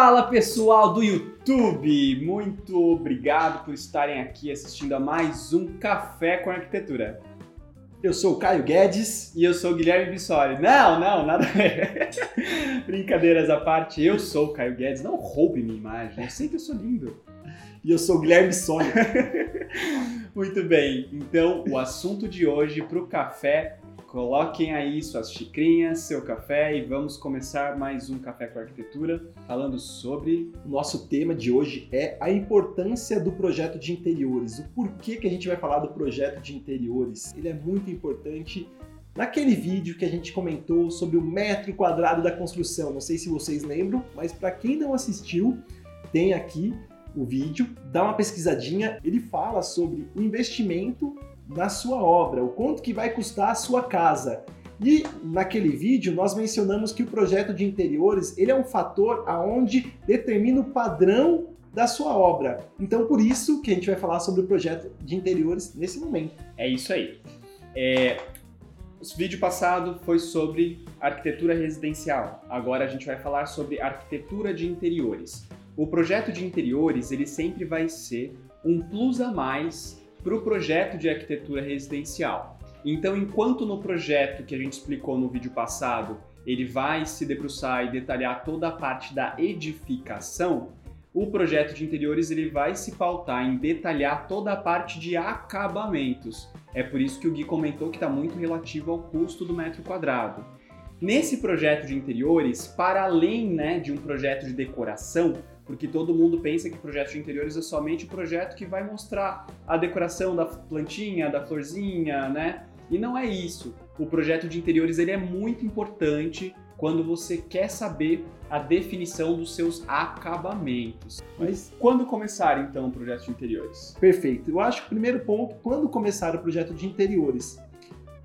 Fala pessoal do YouTube, muito obrigado por estarem aqui assistindo a mais um Café com Arquitetura. Eu sou o Caio Guedes. E eu sou o Guilherme Bissoli. Não, não, nada a ver. Brincadeiras à parte, eu sou o Caio Guedes. Não roube minha imagem, eu sei que eu sou lindo. E eu sou o Guilherme Bissoli. muito bem, então o assunto de hoje para o café Coloquem aí suas xicrinhas, seu café e vamos começar mais um Café com Arquitetura falando sobre. O nosso tema de hoje é a importância do projeto de interiores. O porquê que a gente vai falar do projeto de interiores? Ele é muito importante. Naquele vídeo que a gente comentou sobre o metro quadrado da construção, não sei se vocês lembram, mas para quem não assistiu, tem aqui o vídeo, dá uma pesquisadinha, ele fala sobre o investimento na sua obra, o quanto que vai custar a sua casa. E naquele vídeo nós mencionamos que o projeto de interiores ele é um fator aonde determina o padrão da sua obra. Então por isso que a gente vai falar sobre o projeto de interiores nesse momento. É isso aí. É, o vídeo passado foi sobre arquitetura residencial. Agora a gente vai falar sobre arquitetura de interiores. O projeto de interiores ele sempre vai ser um plus a mais para o projeto de arquitetura residencial. Então, enquanto no projeto que a gente explicou no vídeo passado, ele vai se debruçar e detalhar toda a parte da edificação, o projeto de interiores ele vai se pautar em detalhar toda a parte de acabamentos. É por isso que o Gui comentou que está muito relativo ao custo do metro quadrado. Nesse projeto de interiores, para além né, de um projeto de decoração, porque todo mundo pensa que projeto de interiores é somente o projeto que vai mostrar a decoração da plantinha, da florzinha, né? E não é isso. O projeto de interiores ele é muito importante quando você quer saber a definição dos seus acabamentos. Mas quando começar então o projeto de interiores? Perfeito. Eu acho que o primeiro ponto, quando começar o projeto de interiores,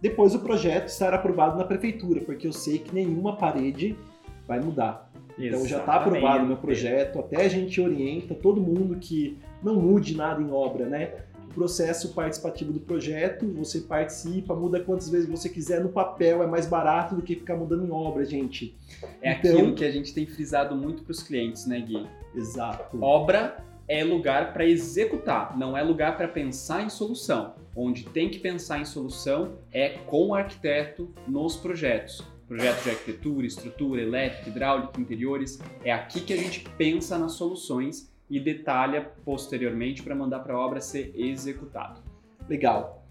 depois o projeto estar aprovado na prefeitura, porque eu sei que nenhuma parede vai mudar. Então já está aprovado o meu projeto, até a gente orienta todo mundo que não mude nada em obra, né? O processo participativo do projeto, você participa, muda quantas vezes você quiser no papel, é mais barato do que ficar mudando em obra, gente. É então... aquilo que a gente tem frisado muito para os clientes, né, Gui? Exato. Obra é lugar para executar, não é lugar para pensar em solução. Onde tem que pensar em solução é com o arquiteto nos projetos projetos de arquitetura, estrutura, elétrica, hidráulica, interiores. É aqui que a gente pensa nas soluções e detalha posteriormente para mandar para a obra ser executado. Legal.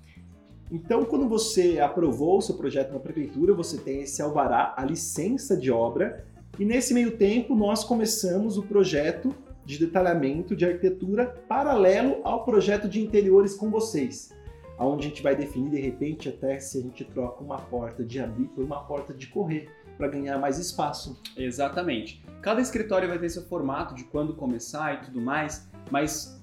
Então, quando você aprovou o seu projeto na prefeitura, você tem esse alvará, a licença de obra, e nesse meio tempo nós começamos o projeto de detalhamento de arquitetura paralelo ao projeto de interiores com vocês onde a gente vai definir de repente até se a gente troca uma porta de abrir por uma porta de correr para ganhar mais espaço. Exatamente. Cada escritório vai ter seu formato de quando começar e tudo mais, mas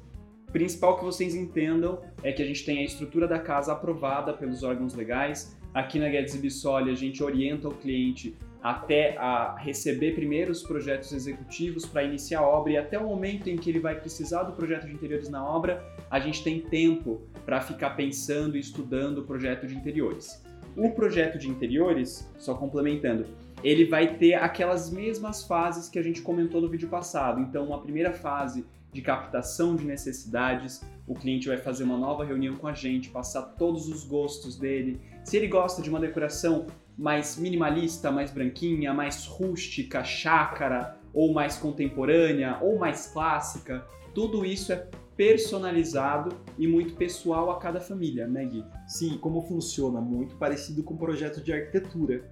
principal que vocês entendam é que a gente tem a estrutura da casa aprovada pelos órgãos legais. Aqui na Guedes Bissoli a gente orienta o cliente até a receber primeiro os projetos executivos para iniciar a obra e até o momento em que ele vai precisar do projeto de interiores na obra, a gente tem tempo para ficar pensando e estudando o projeto de interiores. O projeto de interiores, só complementando, ele vai ter aquelas mesmas fases que a gente comentou no vídeo passado. Então, uma primeira fase de captação de necessidades, o cliente vai fazer uma nova reunião com a gente, passar todos os gostos dele. Se ele gosta de uma decoração mais minimalista, mais branquinha, mais rústica, chácara, ou mais contemporânea, ou mais clássica, tudo isso é personalizado e muito pessoal a cada família, né, Gui? Sim, como funciona? Muito parecido com o projeto de arquitetura.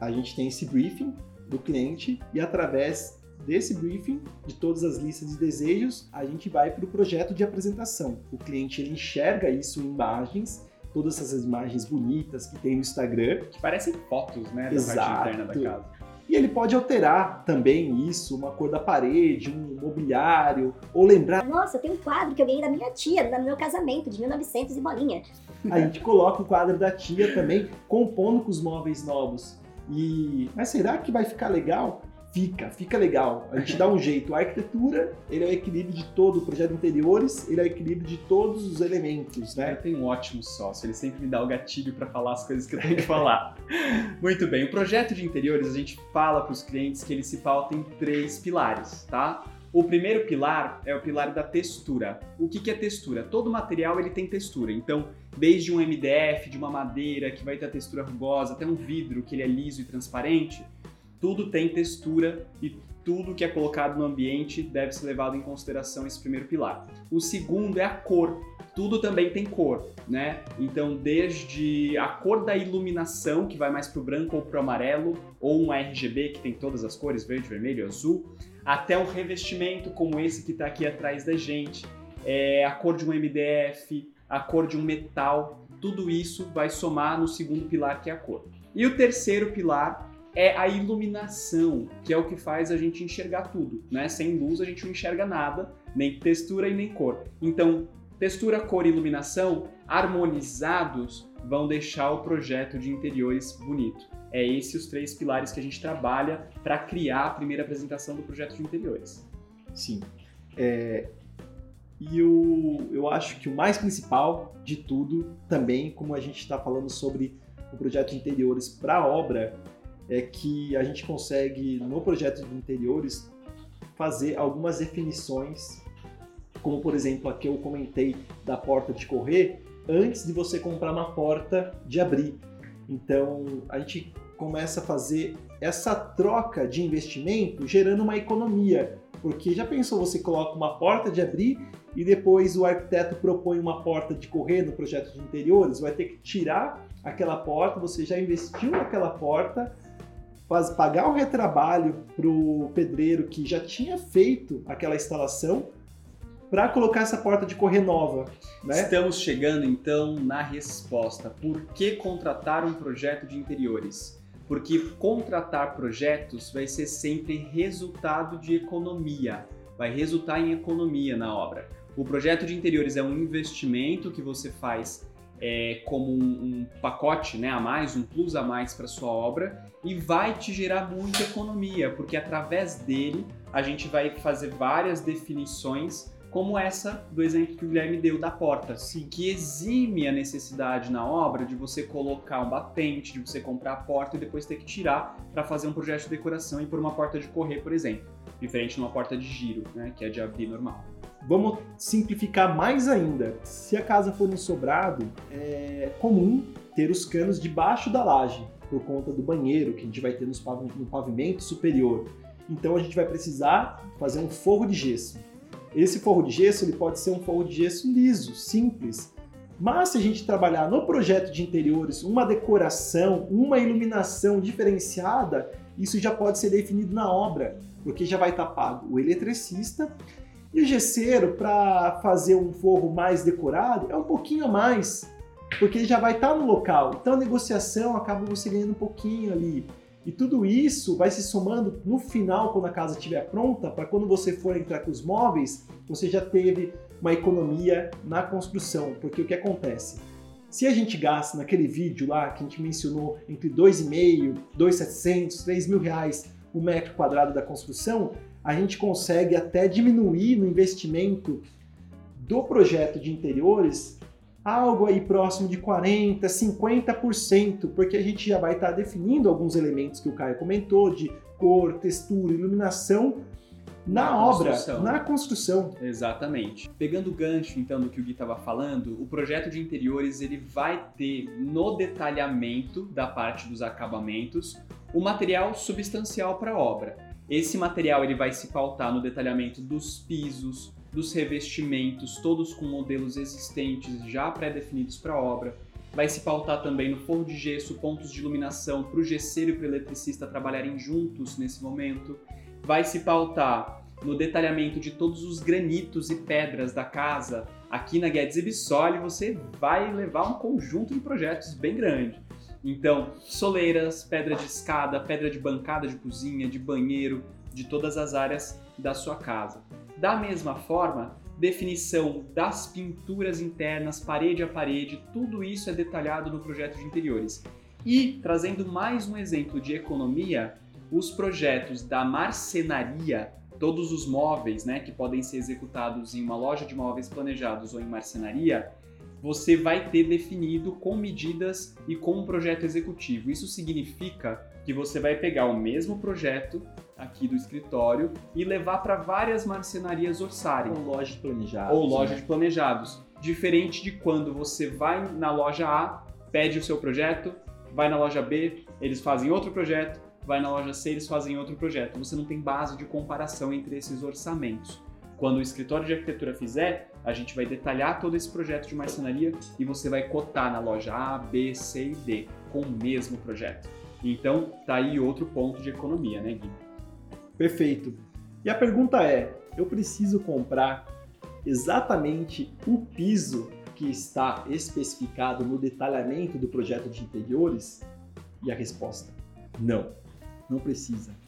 A gente tem esse briefing do cliente e através desse briefing, de todas as listas de desejos, a gente vai para o projeto de apresentação. O cliente ele enxerga isso em imagens todas essas imagens bonitas que tem no Instagram. Que parecem fotos, né, da Exato. parte interna da casa. E ele pode alterar também isso, uma cor da parede, um mobiliário, ou lembrar. Nossa, tem um quadro que eu ganhei da minha tia no meu casamento, de 1900 e bolinha. A gente coloca o quadro da tia também, compondo com os móveis novos. E mas será que vai ficar legal? Fica, fica legal. A gente dá um jeito. A arquitetura, ele é o equilíbrio de todo o projeto de interiores, ele é o equilíbrio de todos os elementos, né? Eu tenho um ótimo sócio, ele sempre me dá o gatilho para falar as coisas que eu tenho que falar. Muito bem, o projeto de interiores, a gente fala para os clientes que ele se pauta em três pilares, tá? O primeiro pilar é o pilar da textura. O que, que é textura? Todo material ele tem textura. Então, desde um MDF, de uma madeira que vai ter a textura rugosa, até um vidro que ele é liso e transparente, tudo tem textura e tudo que é colocado no ambiente deve ser levado em consideração esse primeiro pilar. O segundo é a cor. Tudo também tem cor, né? Então, desde a cor da iluminação, que vai mais para o branco ou para o amarelo, ou um RGB que tem todas as cores, verde, vermelho, azul, até um revestimento como esse que está aqui atrás da gente, é, a cor de um MDF, a cor de um metal, tudo isso vai somar no segundo pilar que é a cor. E o terceiro pilar é a iluminação, que é o que faz a gente enxergar tudo, né? Sem luz a gente não enxerga nada, nem textura e nem cor. Então, textura, cor e iluminação harmonizados vão deixar o projeto de interiores bonito. É esses os três pilares que a gente trabalha para criar a primeira apresentação do projeto de interiores. Sim. É, e o, eu acho que o mais principal de tudo, também, como a gente está falando sobre o projeto de interiores para a obra, é que a gente consegue, no projeto de interiores, fazer algumas definições, como por exemplo a que eu comentei da porta de correr, antes de você comprar uma porta de abrir. Então a gente começa a fazer essa troca de investimento gerando uma economia. Porque já pensou você coloca uma porta de abrir e depois o arquiteto propõe uma porta de correr no projeto de interiores, vai ter que tirar aquela porta, você já investiu naquela porta, faz, pagar o retrabalho para o pedreiro que já tinha feito aquela instalação para colocar essa porta de correr nova. Né? Estamos chegando então na resposta. Por que contratar um projeto de interiores? Porque contratar projetos vai ser sempre resultado de economia, vai resultar em economia na obra. O projeto de interiores é um investimento que você faz é, como um, um, pacote né, a mais, um plus a mais para sua obra e vai te gerar muita economia, porque através dele a gente vai fazer várias definições como essa do exemplo que o Guilherme deu da porta, Sim. que exime a necessidade na obra de você colocar um batente, de você comprar a porta e depois ter que tirar para fazer um projeto de decoração e por uma porta de correr, por exemplo, diferente de uma porta de giro, né, que é de abrir normal. Vamos simplificar mais ainda. Se a casa for um sobrado, é comum ter os canos debaixo da laje, por conta do banheiro que a gente vai ter no pavimento superior. Então a gente vai precisar fazer um forro de gesso. Esse forro de gesso ele pode ser um forro de gesso liso, simples. Mas se a gente trabalhar no projeto de interiores uma decoração, uma iluminação diferenciada, isso já pode ser definido na obra, porque já vai estar pago o eletricista e o gesseiro, para fazer um forro mais decorado, é um pouquinho a mais, porque ele já vai estar no local. Então a negociação acaba você ganhando um pouquinho ali. E tudo isso vai se somando no final, quando a casa estiver pronta, para quando você for entrar com os móveis, você já teve uma economia na construção. Porque o que acontece? Se a gente gasta naquele vídeo lá que a gente mencionou entre 2,5, 2,700, 3 mil reais o metro quadrado da construção, a gente consegue até diminuir no investimento do projeto de interiores algo aí próximo de 40%, 50%, porque a gente já vai estar definindo alguns elementos que o Caio comentou, de cor, textura, iluminação, na, na obra, construção. na construção. Exatamente. Pegando o gancho então do que o Gui estava falando, o projeto de interiores ele vai ter no detalhamento da parte dos acabamentos o material substancial para a obra. Esse material ele vai se pautar no detalhamento dos pisos, dos revestimentos, todos com modelos existentes já pré-definidos para a obra. Vai se pautar também no forro de gesso, pontos de iluminação para o gesseiro e para o eletricista trabalharem juntos nesse momento. Vai se pautar no detalhamento de todos os granitos e pedras da casa. Aqui na Guedes Ibissoli você vai levar um conjunto de projetos bem grande. Então, soleiras, pedra de escada, pedra de bancada de cozinha, de banheiro, de todas as áreas da sua casa. Da mesma forma, definição das pinturas internas, parede a parede, tudo isso é detalhado no projeto de interiores. E, trazendo mais um exemplo de economia, os projetos da marcenaria, todos os móveis, né, que podem ser executados em uma loja de móveis planejados ou em marcenaria, você vai ter definido com medidas e com um projeto executivo. Isso significa que você vai pegar o mesmo projeto aqui do escritório e levar para várias marcenarias orçarem. Ou loja de planejados. Ou loja né? de planejados. Diferente de quando você vai na loja A, pede o seu projeto, vai na loja B, eles fazem outro projeto, vai na loja C, eles fazem outro projeto. Você não tem base de comparação entre esses orçamentos. Quando o escritório de arquitetura fizer, a gente vai detalhar todo esse projeto de marcenaria e você vai cotar na loja A, B, C e D com o mesmo projeto. Então, tá aí outro ponto de economia, né, Gui? Perfeito. E a pergunta é: eu preciso comprar exatamente o piso que está especificado no detalhamento do projeto de interiores? E a resposta: não, não precisa.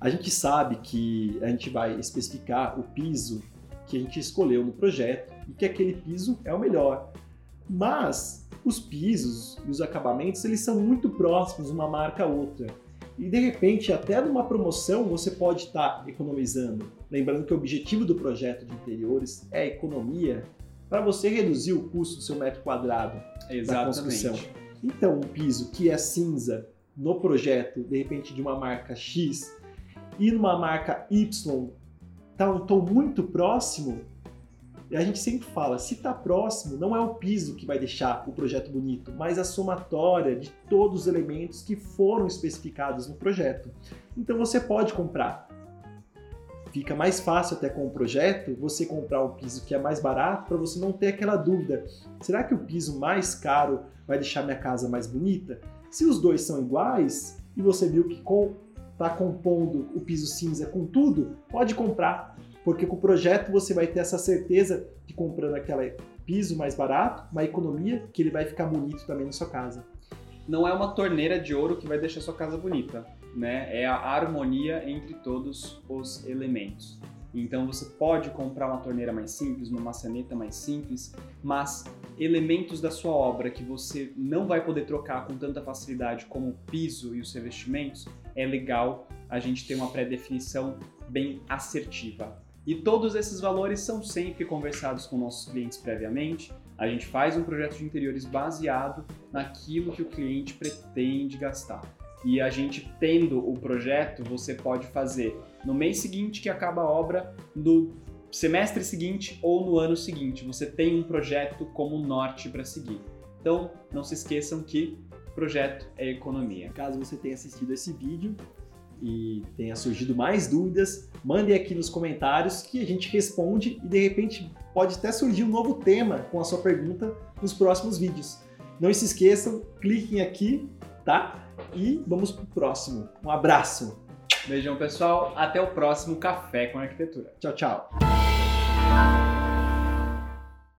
A gente sabe que a gente vai especificar o piso que a gente escolheu no projeto e que aquele piso é o melhor. Mas os pisos e os acabamentos eles são muito próximos uma marca a outra. E de repente, até numa promoção, você pode estar economizando. Lembrando que o objetivo do projeto de interiores é economia para você reduzir o custo do seu metro quadrado Exatamente. da construção. Então, um piso que é cinza no projeto, de repente de uma marca X, e numa marca Y tá um tom muito próximo, e a gente sempre fala, se está próximo, não é o piso que vai deixar o projeto bonito, mas a somatória de todos os elementos que foram especificados no projeto. Então você pode comprar. Fica mais fácil até com o projeto você comprar um piso que é mais barato para você não ter aquela dúvida: será que o piso mais caro vai deixar minha casa mais bonita? Se os dois são iguais e você viu que está compondo o piso cinza com tudo, pode comprar porque com o projeto você vai ter essa certeza de comprando aquele piso mais barato, uma economia, que ele vai ficar bonito também na sua casa. Não é uma torneira de ouro que vai deixar sua casa bonita, né? É a harmonia entre todos os elementos. Então você pode comprar uma torneira mais simples, uma maçaneta mais simples, mas elementos da sua obra que você não vai poder trocar com tanta facilidade como o piso e os revestimentos, é legal a gente ter uma pré-definição bem assertiva. E todos esses valores são sempre conversados com nossos clientes previamente. A gente faz um projeto de interiores baseado naquilo que o cliente pretende gastar. E a gente tendo o projeto, você pode fazer no mês seguinte que acaba a obra, no semestre seguinte ou no ano seguinte. Você tem um projeto como norte para seguir. Então, não se esqueçam que projeto é economia. Caso você tenha assistido esse vídeo, e tenha surgido mais dúvidas, mandem aqui nos comentários que a gente responde e de repente pode até surgir um novo tema com a sua pergunta nos próximos vídeos. Não se esqueçam, cliquem aqui, tá? E vamos pro próximo. Um abraço. Beijão, pessoal. Até o próximo Café com Arquitetura. Tchau, tchau.